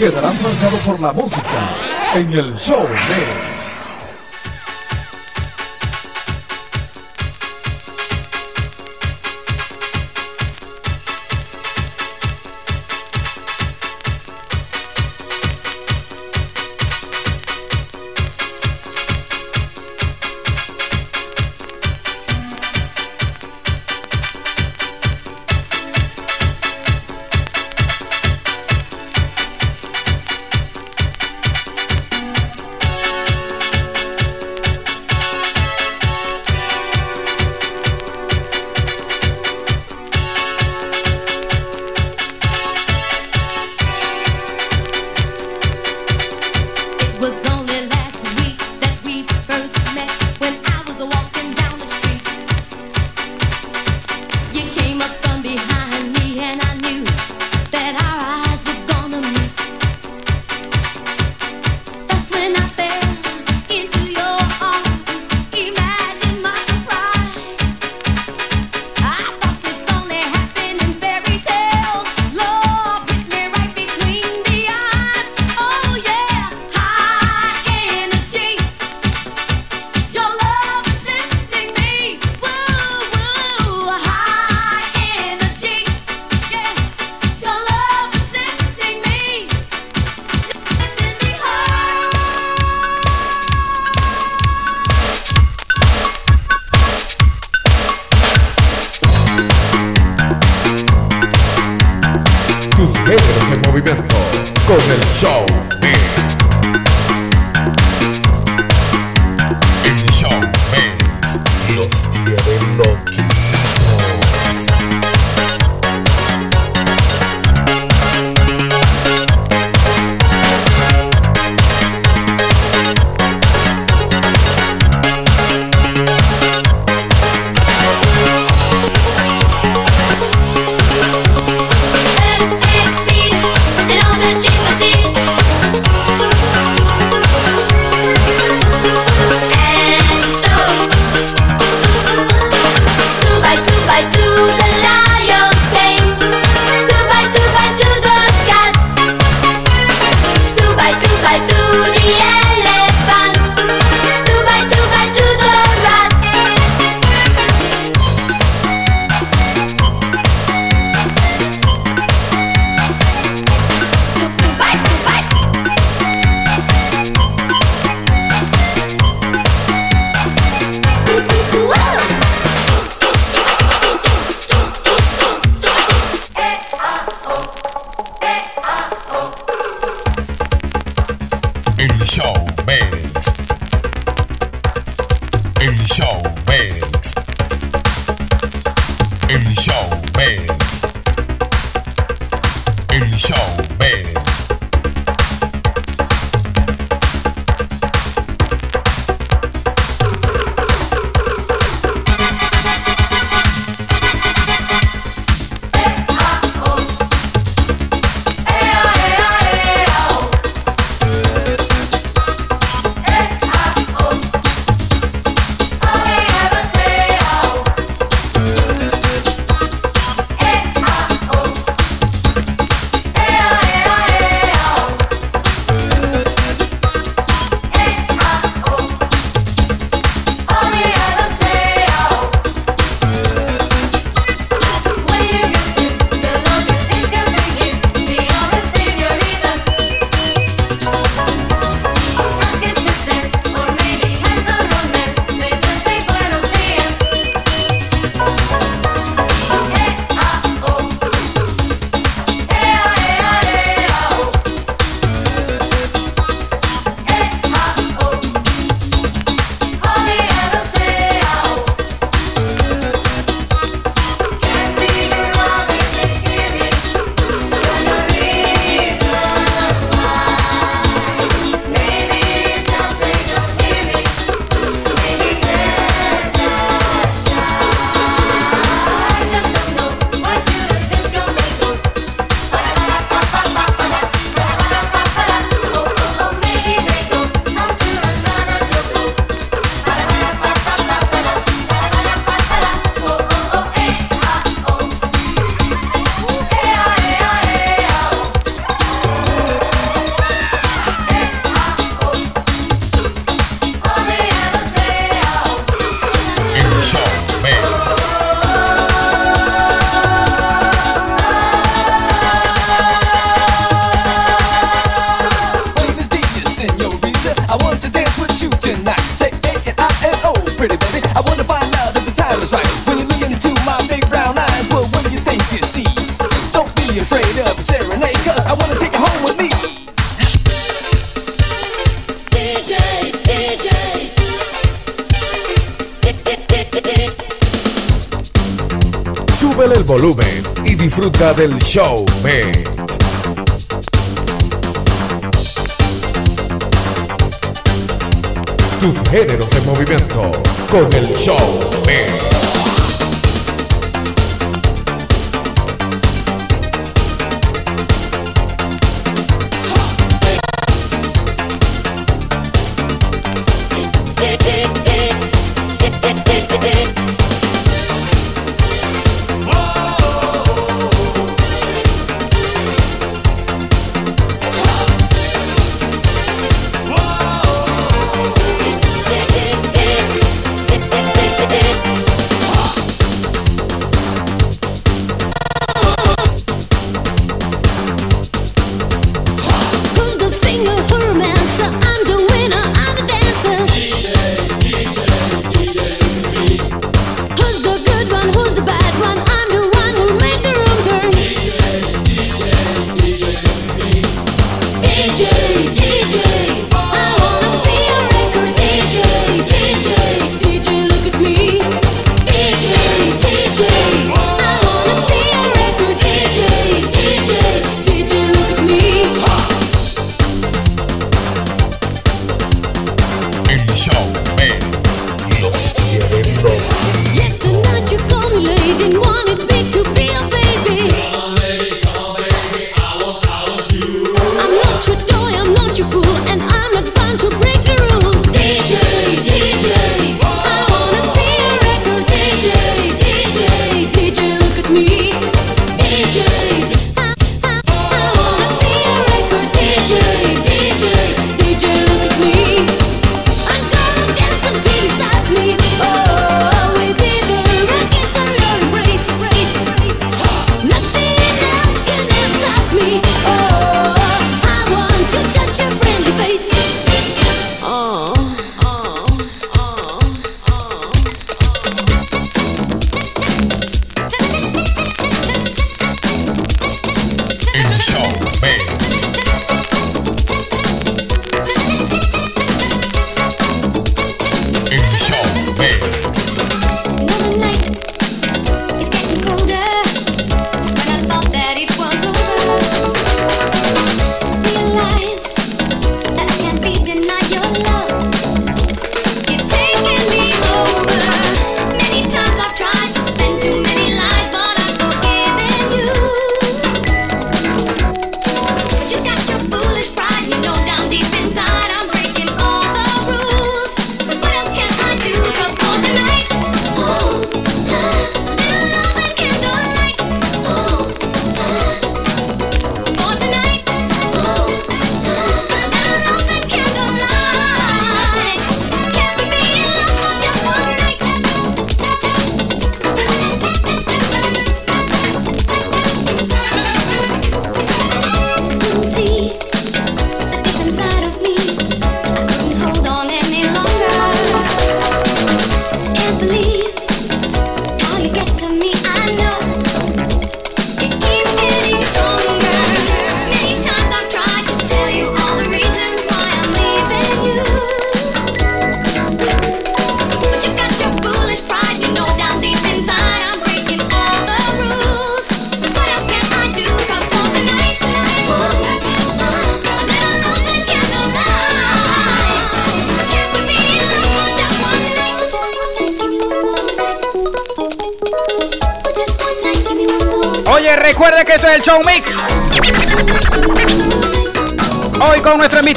quedarás marcado por la música en el show de Géneros en Movimiento con el show de volumen y disfruta del show mix. Tus géneros en movimiento con el show mix.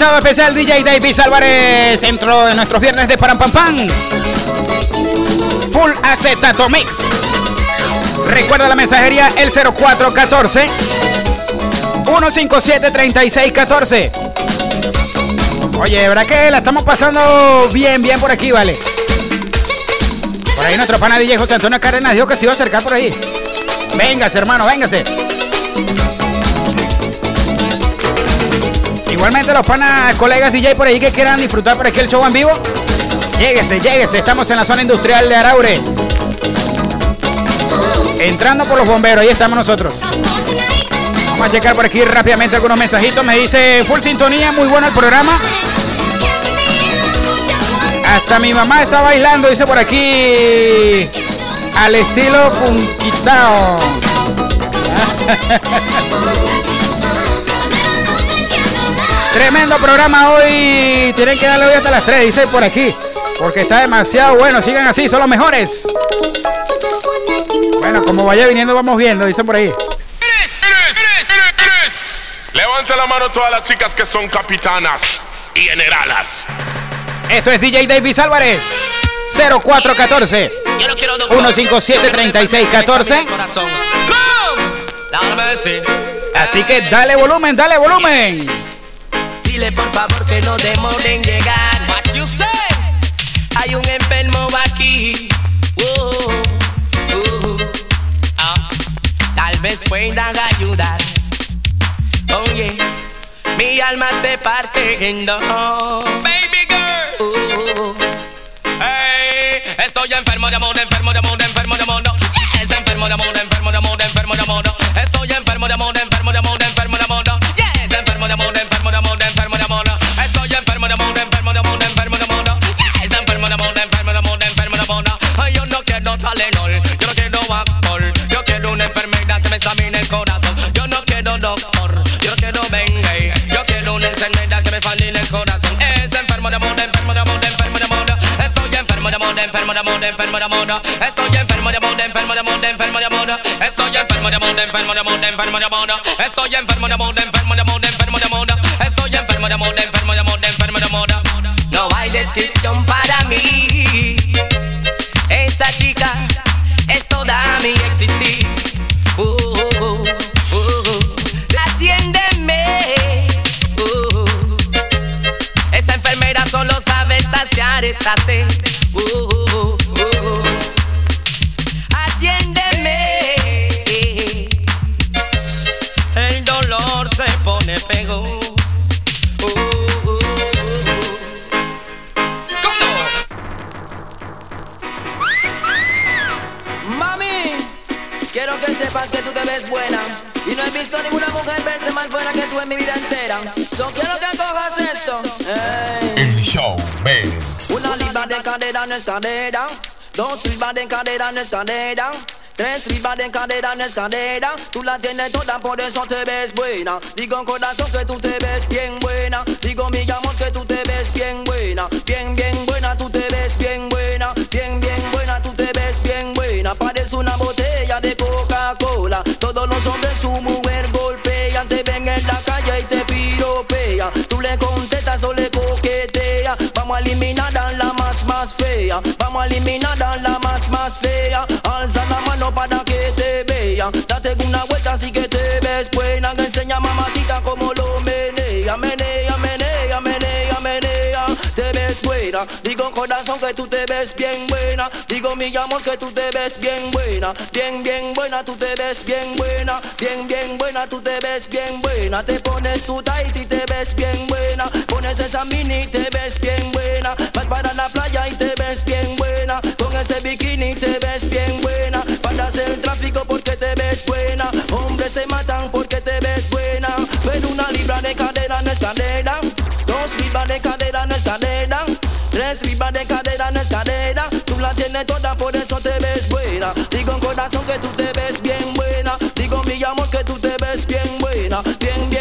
Invitado especial DJ Davis Álvarez dentro de nuestros viernes de Param Pam Pam. Full Acetato Mix. Recuerda la mensajería el 0414 157 3614. Oye, ¿verdad que la estamos pasando bien, bien por aquí, vale? Por ahí nuestro pana DJ José Antonio Cárdenas dijo que se iba a acercar por ahí. Véngase, hermano, véngase. Igualmente los panas, colegas DJ por ahí que quieran disfrutar por aquí el show en vivo. Lléguese, lléguese, estamos en la zona industrial de Araure. Entrando por los bomberos, ahí estamos nosotros. Vamos a checar por aquí rápidamente algunos mensajitos. Me dice full sintonía, muy bueno el programa. Hasta mi mamá está bailando, dice por aquí. al estilo funquitao. Tremendo programa hoy. Tienen que darle hoy hasta las 3, dice por aquí. Porque está demasiado bueno. Sigan así, son los mejores. Bueno, como vaya viniendo, vamos viendo, dicen por ahí. Levanta la mano todas las chicas que son capitanas y generalas. Esto es DJ Davis Álvarez. 0414 157 3614 Así que dale volumen, dale volumen. Dile por favor que no demoren llegar. What you say? Hay un enfermo aquí. Uh, uh, uh. Tal vez puedan ayudar. Oye, mi alma se parte en dos. Baby girl. Hey, estoy enfermo de amor, enfermo de amor, enfermo de amor. Es enfermo de amor, enfermo de amor, enfermo de amor. Estoy enfermo de amor, enfermo enfermo de amor, enfermo de amor. Estoy enfermo de amor, enfermo de amor, enfermo de cadera no es cadera. Dos libras de cadera no es cadera. Tres cadera. Tú la tienes toda, por eso te ves buena. Digo corazón que tú te ves bien buena. Digo mi amor que tú te ves bien buena. Bien, bien buena, Vamos a eliminar a la más más fea. Alza la mano para que te vean. Date una vuelta así que te ves buena. Enseña mamacita como lo menea. Menea, menea, menea, menea. Te ves buena. Digo corazón que tú te ves bien buena. Digo mi amor que tú te ves bien buena. Bien, bien buena, tú te ves bien buena. Bien, bien buena, tú te ves bien buena. Te pones tu tight y te ves bien buena. Pones esa mini y te ves bien buena. Tienes toda, por eso te ves buena. Digo en corazón que tú te ves bien buena. Digo mi amor que tú te ves bien buena. Bien,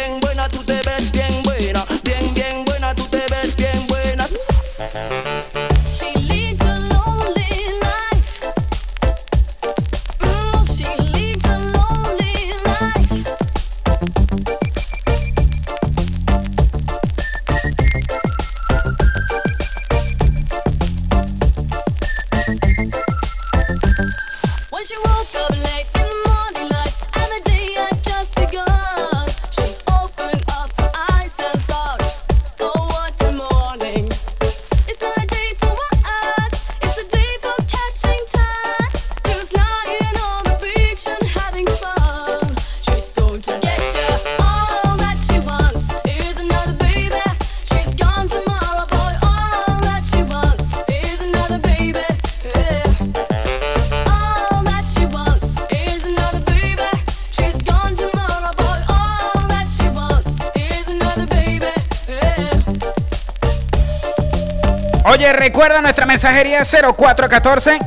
Recuerda nuestra mensajería 0414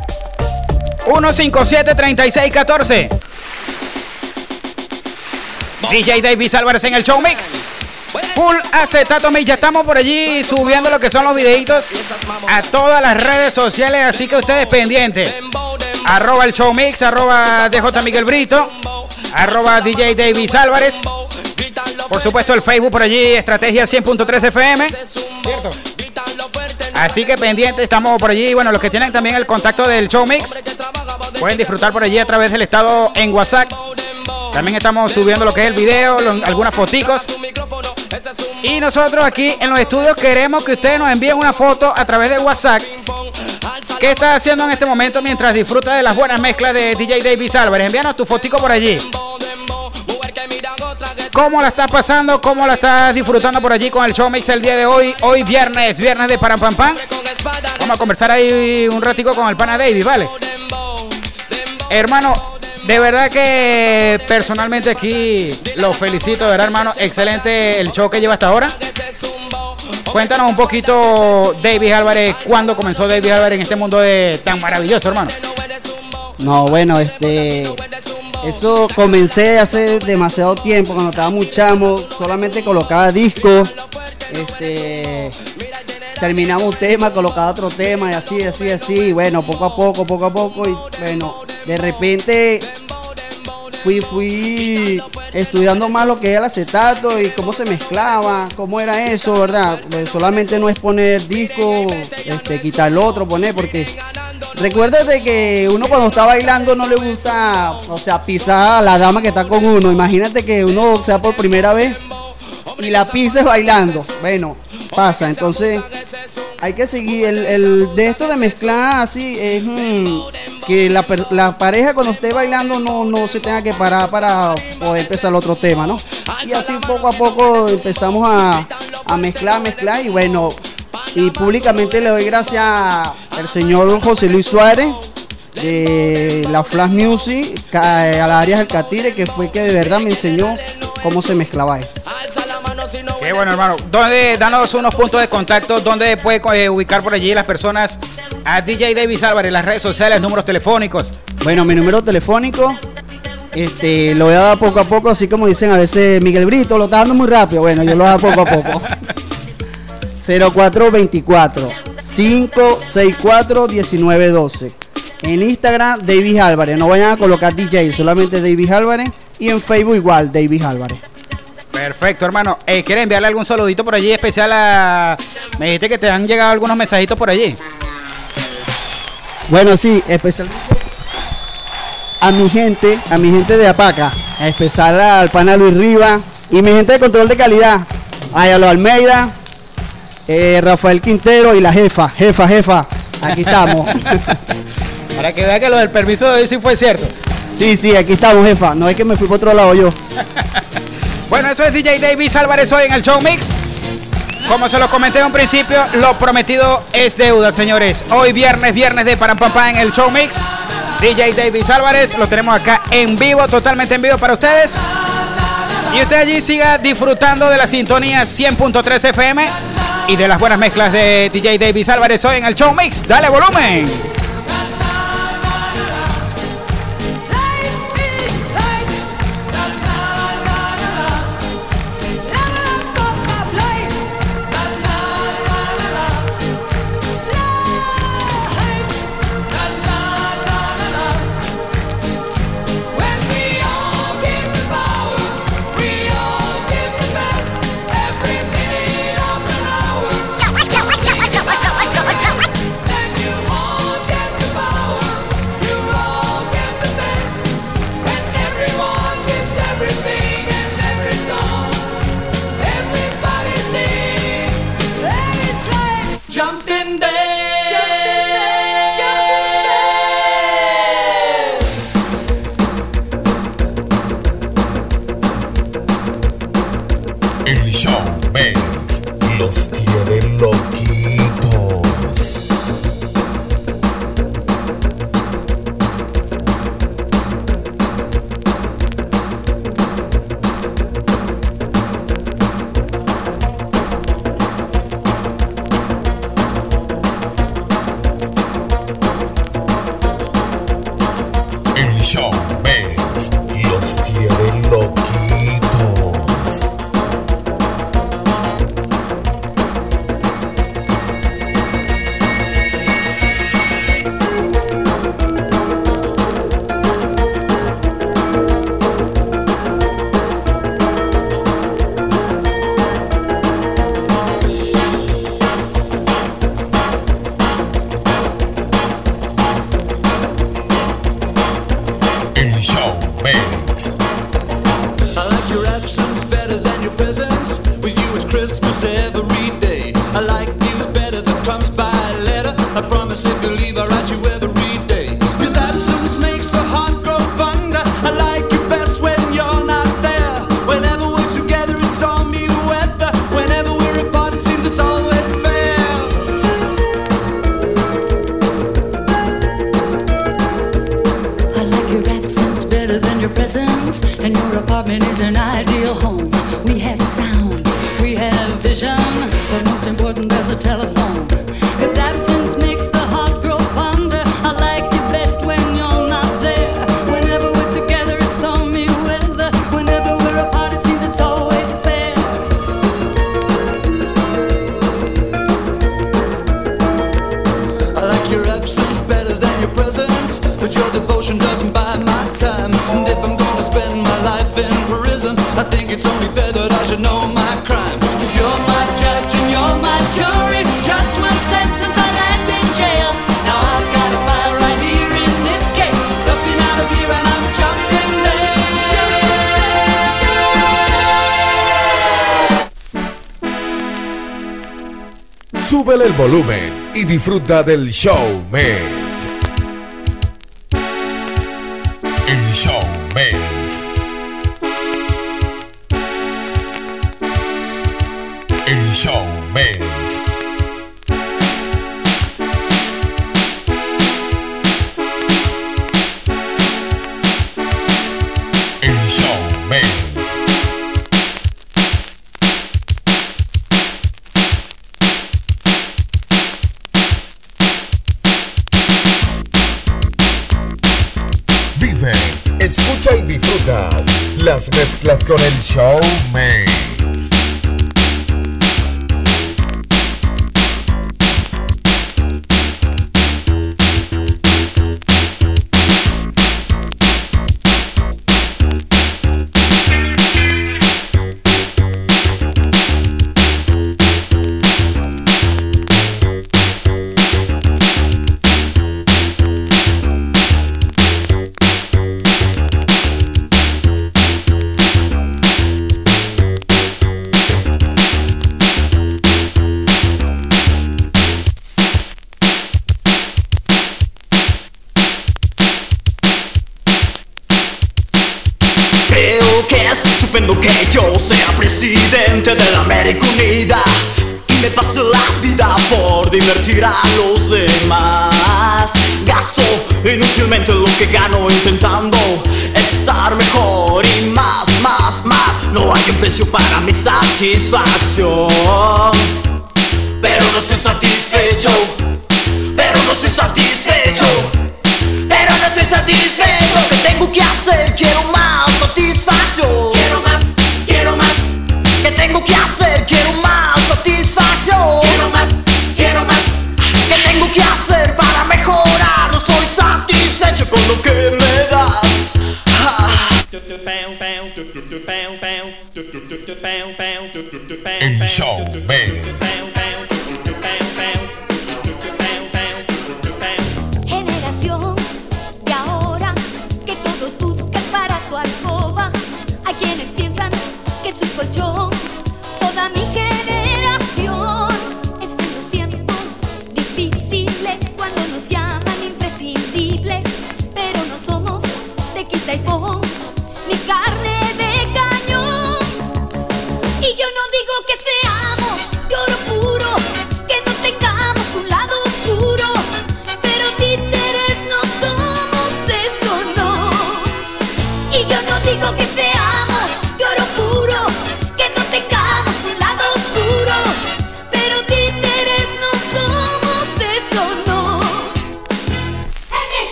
157-3614. DJ Davis Álvarez en el show mix. Full acetato mix. Ya estamos por allí subiendo lo que son los videitos a todas las redes sociales. Así que ustedes pendientes. Arroba el show mix, arroba DJ Miguel Brito, arroba DJ Davis Álvarez. Por supuesto el Facebook por allí, Estrategia 100.3 FM. ¿Cierto? Así que pendientes, estamos por allí. Bueno, los que tienen también el contacto del show mix pueden disfrutar por allí a través del estado en WhatsApp. También estamos subiendo lo que es el video, algunas foticos. Y nosotros aquí en los estudios queremos que ustedes nos envíen una foto a través de WhatsApp. ¿Qué estás haciendo en este momento mientras disfrutas de las buenas mezclas de DJ Davis Álvarez? Envíanos tu fotico por allí. ¿Cómo la estás pasando? ¿Cómo la estás disfrutando por allí con el show mix el día de hoy? Hoy viernes, viernes de Param Pam Pam. Vamos a conversar ahí un ratico con el pana Davis, ¿vale? Hermano, de verdad que personalmente aquí lo felicito, verdad, hermano. Excelente el show que lleva hasta ahora. Cuéntanos un poquito, David Álvarez, cuándo comenzó David Álvarez en este mundo de tan maravilloso, hermano. No, bueno, este. Eso comencé hace demasiado tiempo, cuando estaba muy chamo, solamente colocaba discos, este, terminaba un tema, colocaba otro tema y así, así, así, y bueno, poco a poco, poco a poco, y bueno, de repente fui, fui estudiando más lo que era el acetato y cómo se mezclaba, cómo era eso, ¿verdad? Pues solamente no es poner disco, este, quitar el otro, poner, porque recuérdate que uno cuando está bailando no le gusta, o sea, pisar a la dama que está con uno. Imagínate que uno sea por primera vez y la pises bailando. Bueno, pasa, entonces hay que seguir el, el de esto de mezclar así es mm, que la, pareja cuando esté bailando no, no se tenga que parar para poder empezar otro tema, ¿no? Y así poco a poco empezamos a, a mezclar, mezclar y bueno, y públicamente le doy gracias al señor José Luis Suárez de la Flash Music a la área del Catire que fue que de verdad me enseñó cómo se mezclaba esto. Qué bueno, hermano. ¿Dónde, danos unos puntos de contacto, donde puede eh, ubicar por allí las personas a DJ Davis Álvarez, las redes sociales, números telefónicos. Bueno, mi número telefónico, este, lo voy a dar poco a poco, así como dicen a veces Miguel Brito, lo está dando muy rápido. Bueno, yo lo voy a dar poco a poco. 0424 564 1912. En Instagram, Davis Álvarez. No vayan a colocar DJ, solamente Davis Álvarez. Y en Facebook igual, Davis Álvarez. Perfecto, hermano. Eh, ¿Quieres enviarle algún saludito por allí especial a... Me dijiste que te han llegado algunos mensajitos por allí. Bueno, sí, especialmente a mi gente, a mi gente de Apaca, a especial al pana Luis Riva y mi gente de control de calidad, a Ayalo Almeida, eh, Rafael Quintero y la jefa, jefa, jefa, aquí estamos. Para que vea que lo del permiso de hoy sí fue cierto. sí, sí, aquí estamos, jefa, no es que me fui por otro lado yo. Bueno, eso es DJ Davis Álvarez hoy en el Show Mix. Como se lo comenté en un principio, lo prometido es deuda, señores. Hoy viernes, viernes de Param Pam Pam en el Show Mix. DJ Davis Álvarez, lo tenemos acá en vivo, totalmente en vivo para ustedes. Y usted allí siga disfrutando de la sintonía 100.3 FM y de las buenas mezclas de DJ Davis Álvarez hoy en el Show Mix. Dale volumen. is an ideal home. We have sound, we have vision, but most important, there's a telephone. should know my crime. Cause you're my judge and you're my jury. Just one sentence, I'll end in jail. Now I've got a fire right here in this case. Dusting out a beer and I'm jumping bail. Súbele el volumen y disfruta del show, man.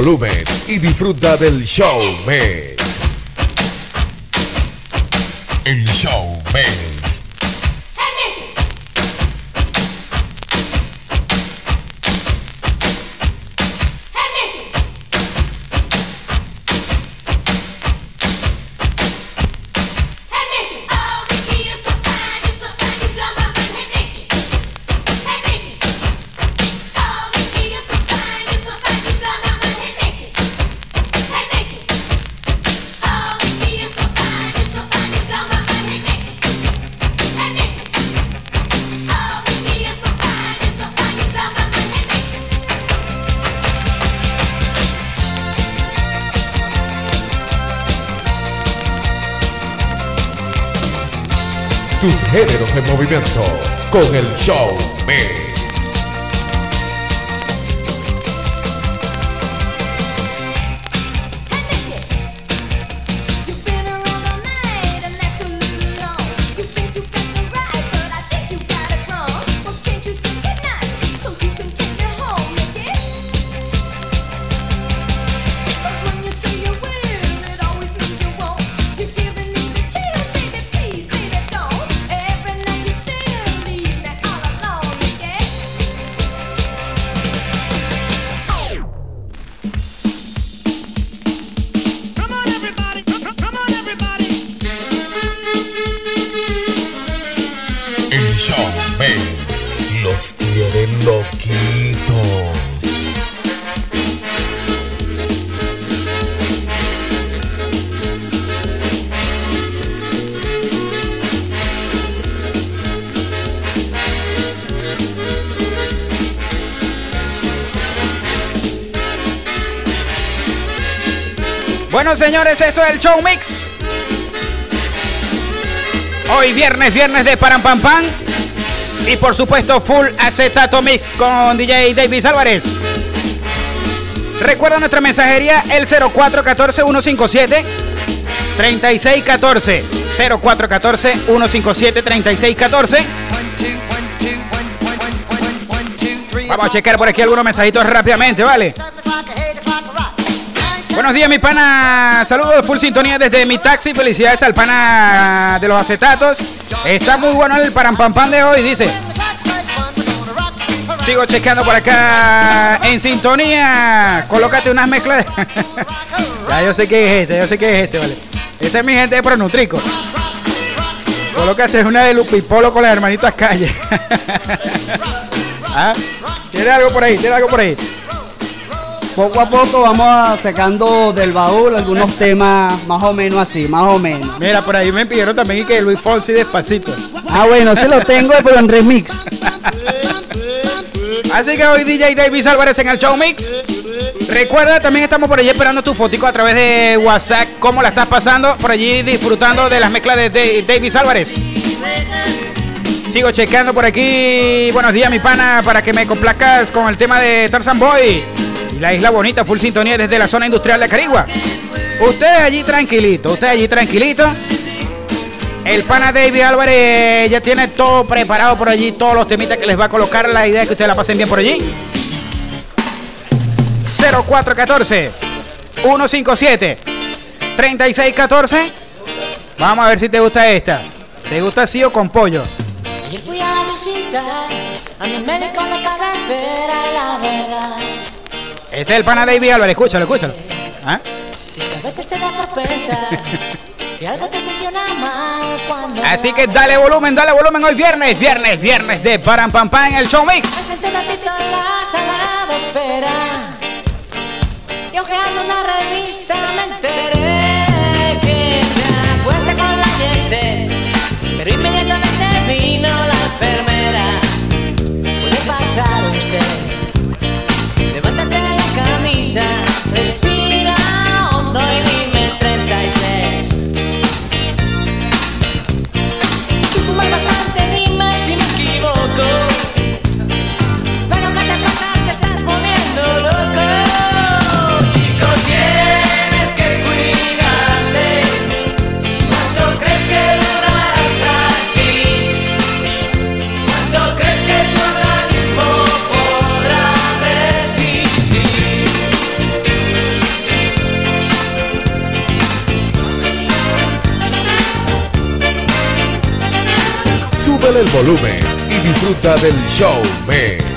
volumen y disfruta del show, mes. El show, mes. Señores, esto es el Show Mix. Hoy viernes, viernes de Param. Y por supuesto, full acetato mix con DJ Davis Álvarez. Recuerda nuestra mensajería el 0414-157 3614. 0414-157 3614. Vamos a checar por aquí algunos mensajitos rápidamente, ¿vale? Buenos días, mi pana. Saludos, full sintonía desde mi taxi. Felicidades al pana de los acetatos. Está muy bueno el param pam pam de hoy, dice. Sigo chequeando por acá en sintonía. Colócate unas mezclas. de- ya yo sé que es este, yo sé que es este, vale. Esta es mi gente de Pronutrico. Colócate una de Lupipolo con las hermanitas calle. ¿Ah? ¿Tiene algo por ahí? ¿Tiene algo por ahí? Poco a poco vamos sacando del baúl algunos temas más o menos así, más o menos. Mira, por ahí me pidieron también y que Luis Fonsi despacito. Ah, bueno, sí lo tengo, pero en remix. Así que hoy DJ Davis Álvarez en el Show Mix. Recuerda, también estamos por allí esperando tu fotico a través de WhatsApp. ¿Cómo la estás pasando? Por allí disfrutando de las mezclas de Da- Davis Álvarez. Sigo checando por aquí. Buenos días, mi pana, para que me complazcas con el tema de Tarzan Boy. La isla bonita, full sintonía desde la zona industrial de Carigua. Ustedes allí tranquilito, ustedes allí tranquilito. El pana David Álvarez ya tiene todo preparado por allí, todos los temitas que les va a colocar. La idea es que ustedes la pasen bien por allí. 0414 157 3614. Vamos a ver si te gusta esta. ¿Te gusta así o con pollo? Fui a la verdad Este es el pana David Álvarez, escúchalo, escúchalo. ¿Ah? es que a veces te da por pensar que algo te funciona mal cuando Así que dale volumen, dale volumen hoy viernes, viernes, viernes de Param Pam Pam en el Show Mix. Me senté un ratito en la sala de espera y ojeando una revista me enteré volumen y disfruta del Show Mix.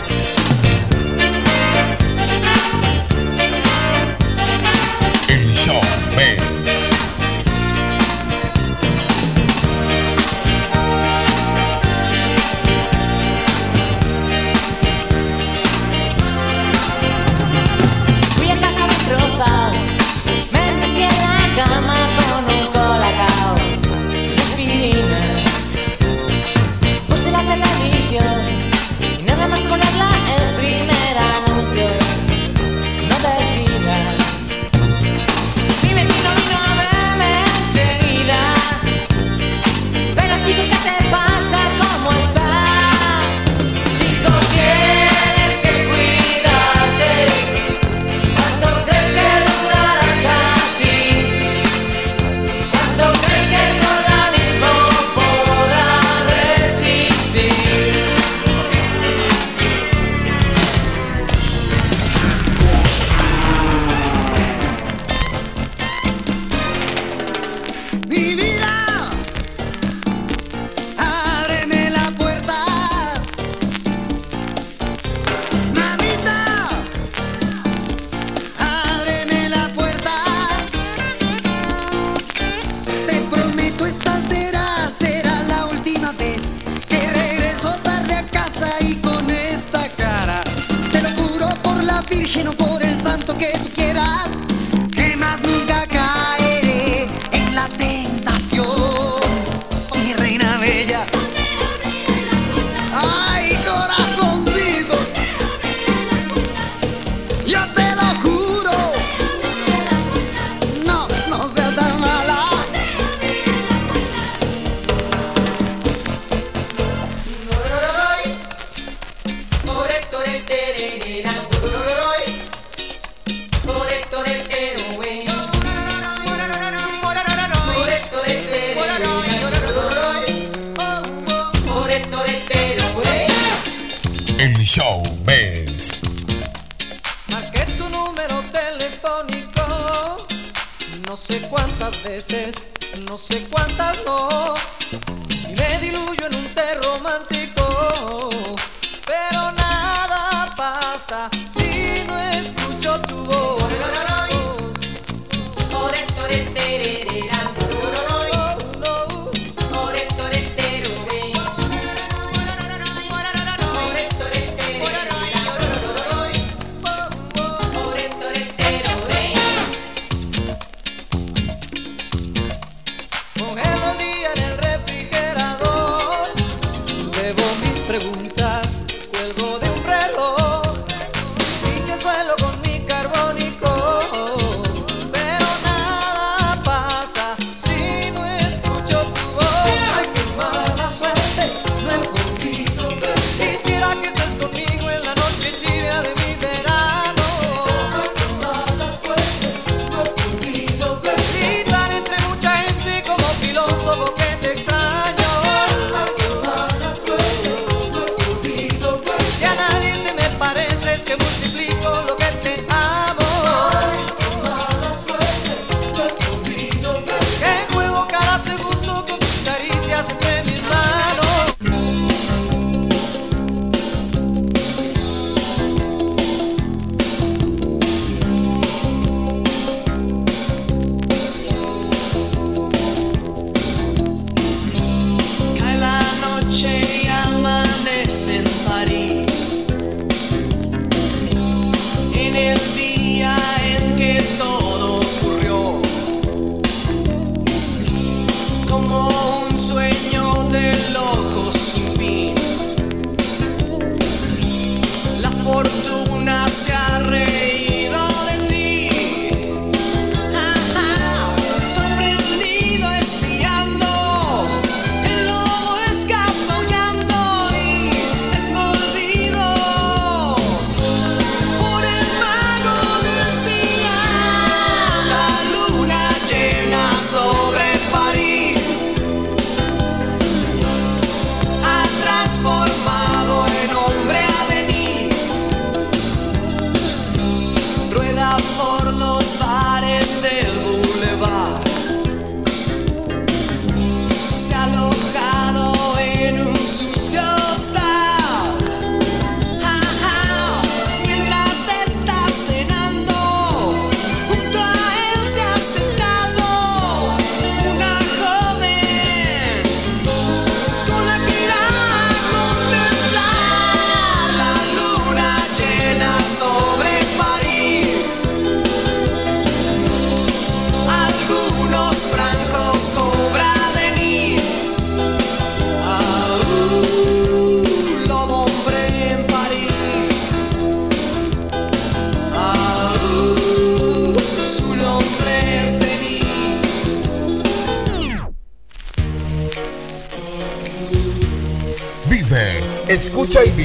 Como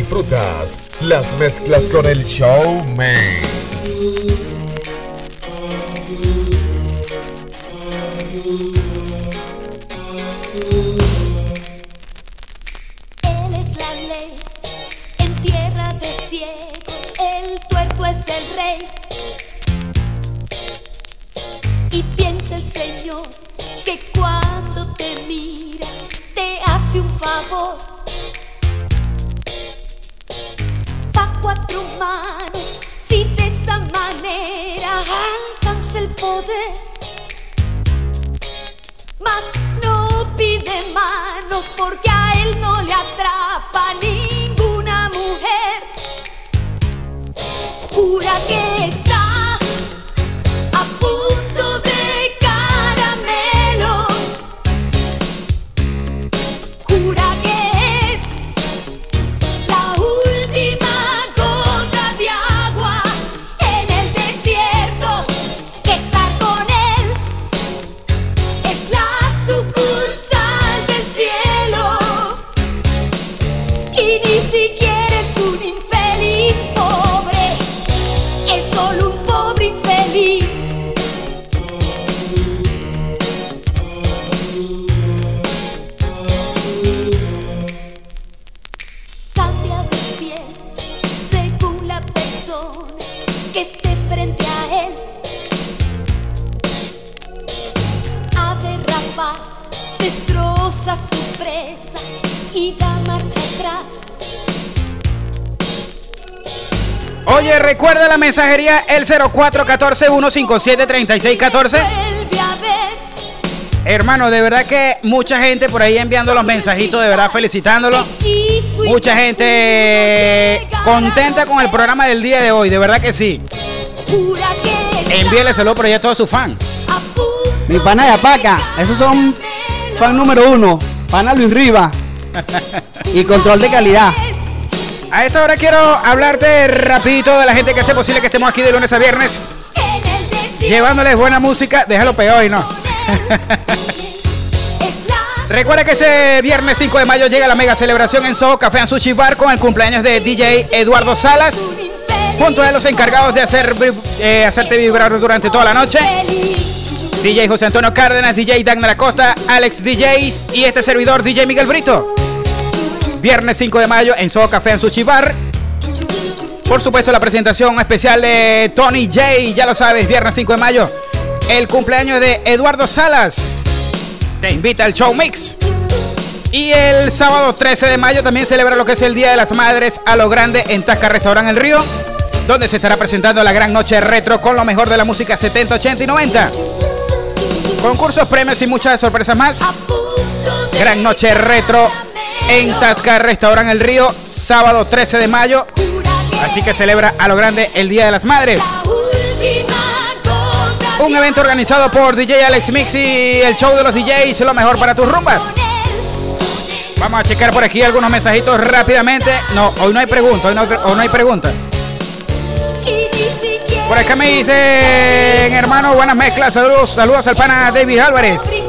disfrutas las mezclas con el show Oye, recuerda la mensajería el 0414-157-3614. Vuelve a ver Hermano, de verdad que mucha gente por ahí enviando los mensajitos, de verdad felicitándolo. Mucha gente contenta con el programa del día de hoy, de verdad que sí. Envíele saludos por ahí a todos sus fans. Mi pana de Apaca, esos son fan número uno. Pana Luis Riva. y control de calidad. A esta hora quiero hablarte rapidito de la gente que hace posible que estemos aquí de lunes a viernes, llevándoles buena música. Déjalo peor y no. Recuerda que este viernes 5 de mayo llega la mega celebración en Soho Café and Sushi Bar con el cumpleaños de DJ Eduardo Salas. Junto a los encargados de hacer, eh, hacerte vibrar durante toda la noche. DJ José Antonio Cárdenas, DJ Dagnar Acosta, Alex DJs y este servidor DJ Miguel Brito. Viernes 5 de mayo en Soho Café en Sushi. Por supuesto la presentación especial de Tony J, ya lo sabes, viernes 5 de mayo. El cumpleaños de Eduardo Salas. Te invita al show mix. Y el sábado 13 de mayo también celebra lo que es el Día de las Madres a lo grande en Tasca Restaurant El Río, donde se estará presentando la gran noche retro con lo mejor de la música 70, 80 y 90. Concursos, premios y muchas sorpresas más. Gran noche retro en Tasca Restaurant El Río, sábado 13 de mayo. Así que celebra a lo grande el Día de las Madres. Un evento organizado por DJ Alex Mix y el show de los DJs, lo mejor para tus rumbas. Vamos a checar por aquí algunos mensajitos rápidamente. No, hoy no hay pregunta, hoy no, hay pregunta. Por acá me dicen, hermano, buenas mezclas, saludos, saludos al pana David Álvarez.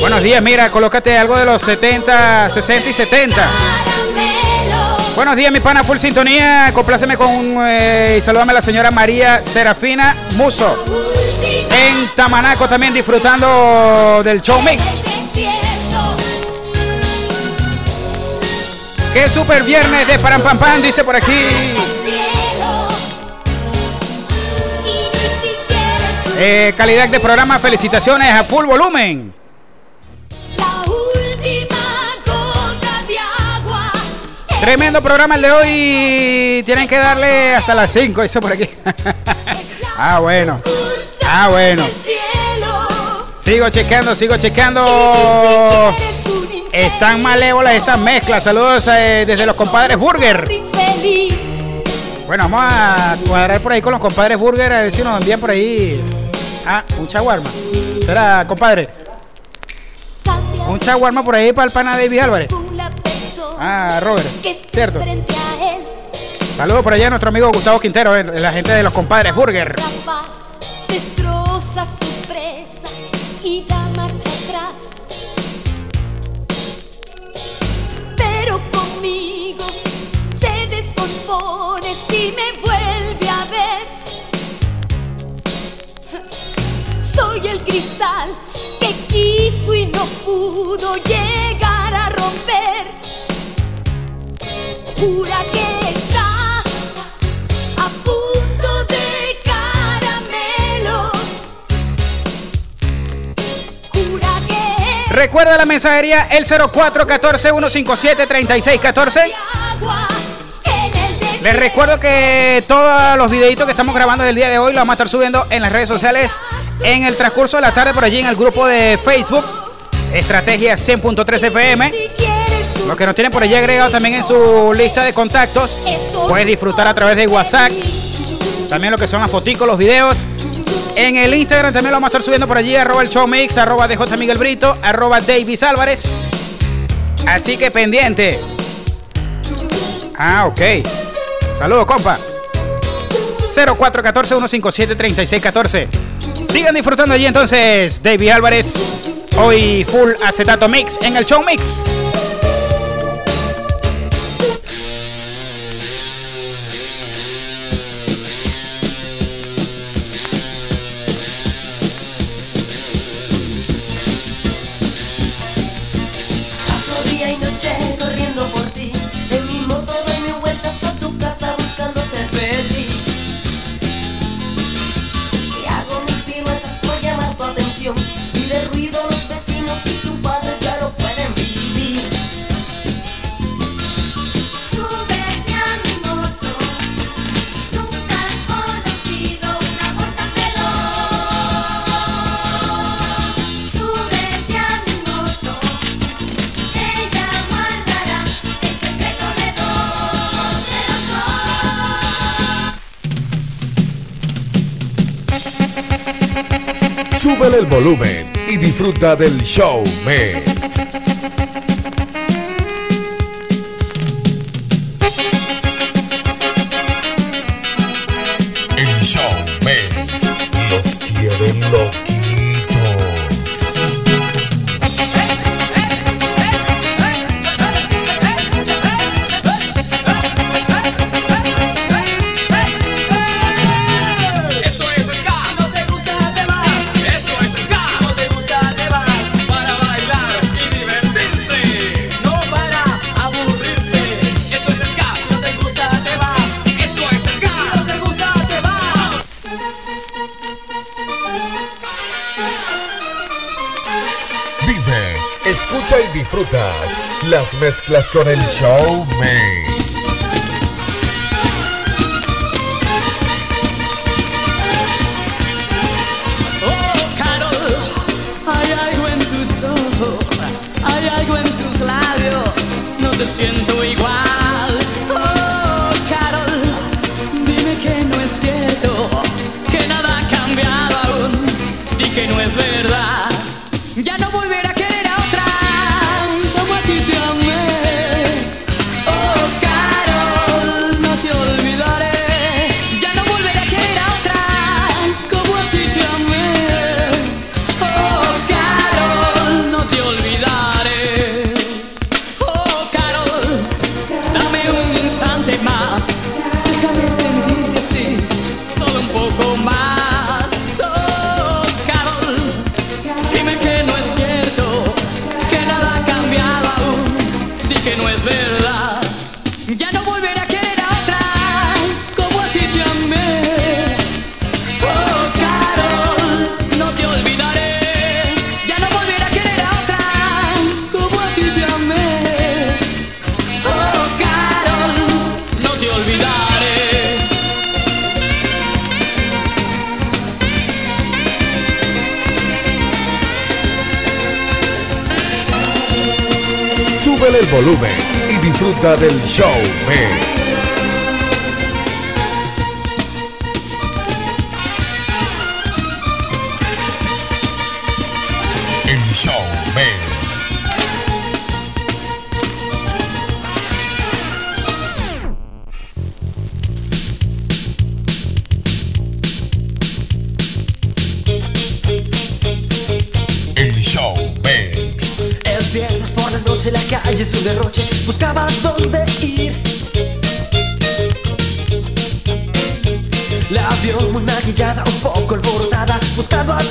Buenos días, mira, colócate algo de los 70, 60 y 70. Caramelo. Buenos días, mi pana, full sintonía. Compláceme con eh, y salúdame a la señora María Serafina Muso. En Tamanaco también disfrutando del show mix. Qué super viernes de Param Pam Pam, dice por aquí. Eh, calidad de programa, felicitaciones a full volumen. Tremendo programa el de hoy. Tienen que darle hasta las 5, dice por aquí. ah, bueno. Ah, bueno. Sigo chequeando, sigo chequeando. Están malévolas esas mezclas. Saludos eh, desde los compadres Burger. Bueno, vamos a cuadrar por ahí con los compadres Burger a ver si nos por ahí. Ah, un chaguarma. Será, compadre. Un chaguarma por ahí para el pana David Álvarez. Ah, Robert. Cierto. Saludos por allá a nuestro amigo Gustavo Quintero, eh, la gente de los compadres Burger. Destroza su presa y da marcha atrás. Pero conmigo se descompone si me vuelve a ver. Soy el cristal que quiso y no pudo llegar a romper. Que está a punto de caramelo. Jura que Recuerda la mensajería el 0414-157-3614. es agua en el desierto. Les recuerdo que todos los videitos que estamos grabando del día de hoy los vamos a estar subiendo en las redes sociales en el transcurso de la tarde por allí en el grupo de Facebook Estrategia 100.3 FM. Los que nos tienen por allí agregado también en su lista de contactos. Puedes disfrutar a través de WhatsApp. También lo que son las foticos, los videos. En el Instagram también lo vamos a estar subiendo por allí, arroba el show mix, arroba DJ Miguel Brito, arroba Davis Álvarez. Así que pendiente. Ah, ok. Saludos, compa. 0414-157-3614. Sigan disfrutando allí entonces, David Álvarez. Hoy full acetato mix en el show mix. Súbele el volumen y disfruta del show. mezclas con el showman.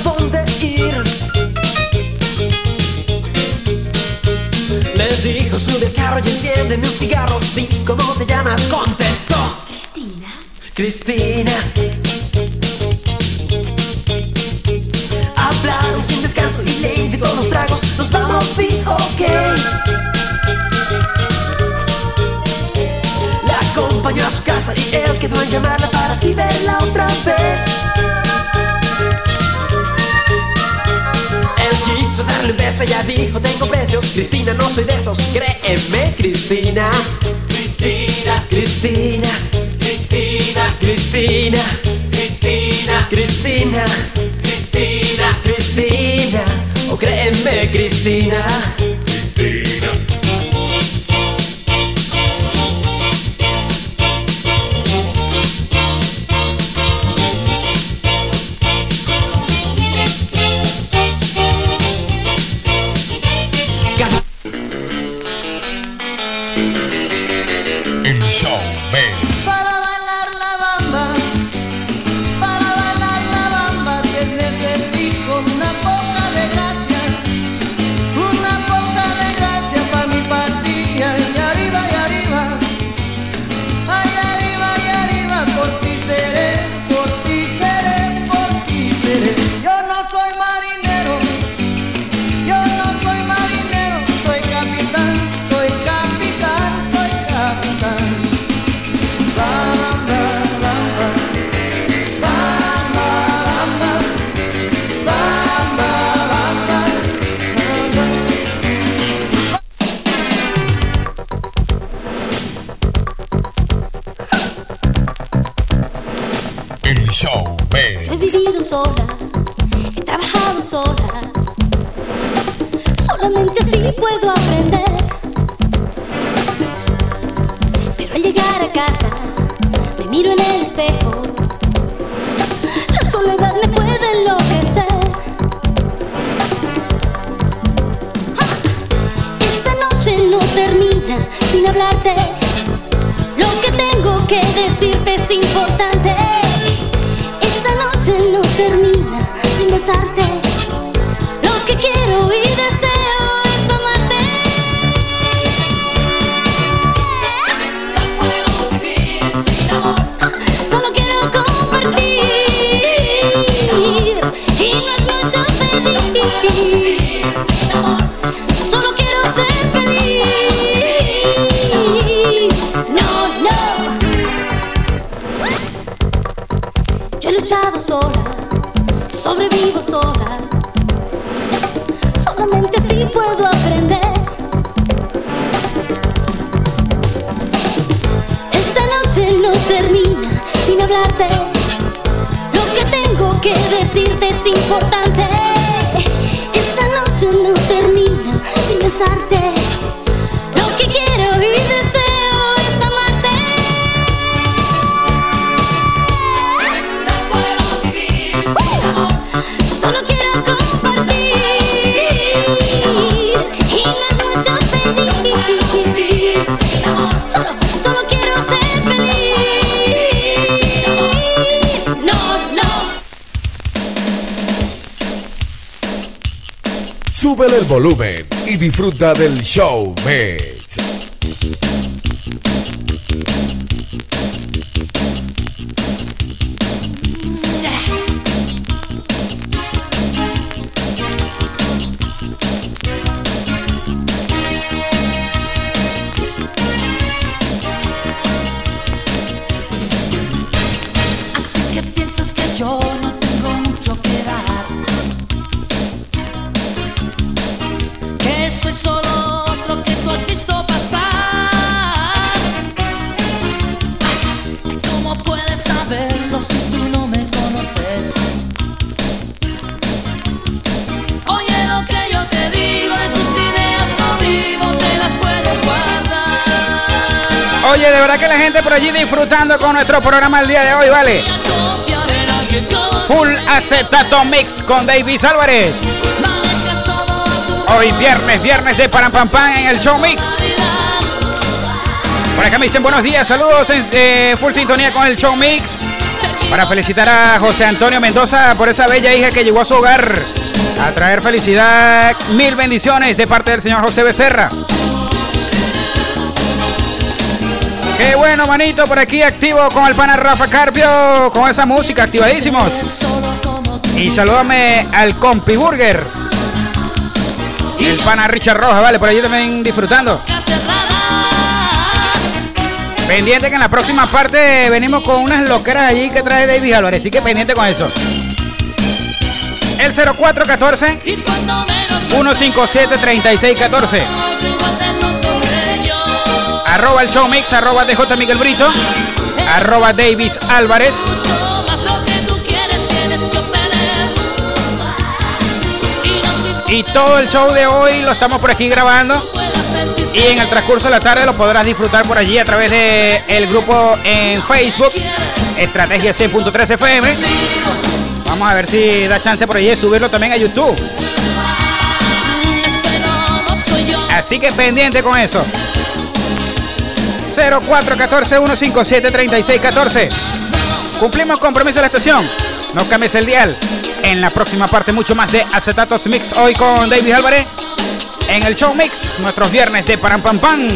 dónde ir. Me dijo, sube el carro y enciéndeme un cigarro. ¿cómo te llamas? Contestó. Cristina. Cristina. Hablaron sin descanso y le invitó los tragos. Nos vamos, di, ok. La acompañó a su casa y él quedó en llamarla para así verla otra vez. gusto darle un beso, ya dijo tengo precio. Cristina, no soy de esos, créeme Cristina. Cristina, Cristina, Cristina, Cristina, Cristina, Cristina, Cristina, Cristina, o créeme Cristina. Puedo aprender. Súbele el volumen y disfruta del show mix. Hoy, ¿vale? Full acetato mix con Davis Álvarez. Hoy viernes, viernes de Param Pam Pam en el show mix. Por acá me dicen buenos días, saludos en eh, full sintonía con el show mix. Para felicitar a José Antonio Mendoza por esa bella hija que llegó a su hogar. A traer felicidad, mil bendiciones de parte del señor José Becerra. Qué bueno, manito, por aquí activo con el pana Rafa Carpio, con esa música, activadísimos. Y salúdame al Compi Burger. Y el pana Richard Roja, vale, por allí también disfrutando. Pendiente que en la próxima parte venimos con unas loqueras allí que trae David Álvarez, así que pendiente con eso. El 0414 157 3614 arroba el show mix, arroba DJ Miguel Brito, arroba Davis Álvarez. Y todo el show de hoy lo estamos por aquí grabando. Y en el transcurso de la tarde lo podrás disfrutar por allí a través de el grupo en Facebook, Estrategia 100.3 FM. Vamos a ver si da chance por allí subirlo también a YouTube. Así que pendiente con eso. 0414-157-3614. Cumplimos compromiso de la estación. No cambies el dial. En la próxima parte, mucho más de Acetatos Mix hoy con David Álvarez. En el show Mix, nuestros viernes de Param Pam Pam.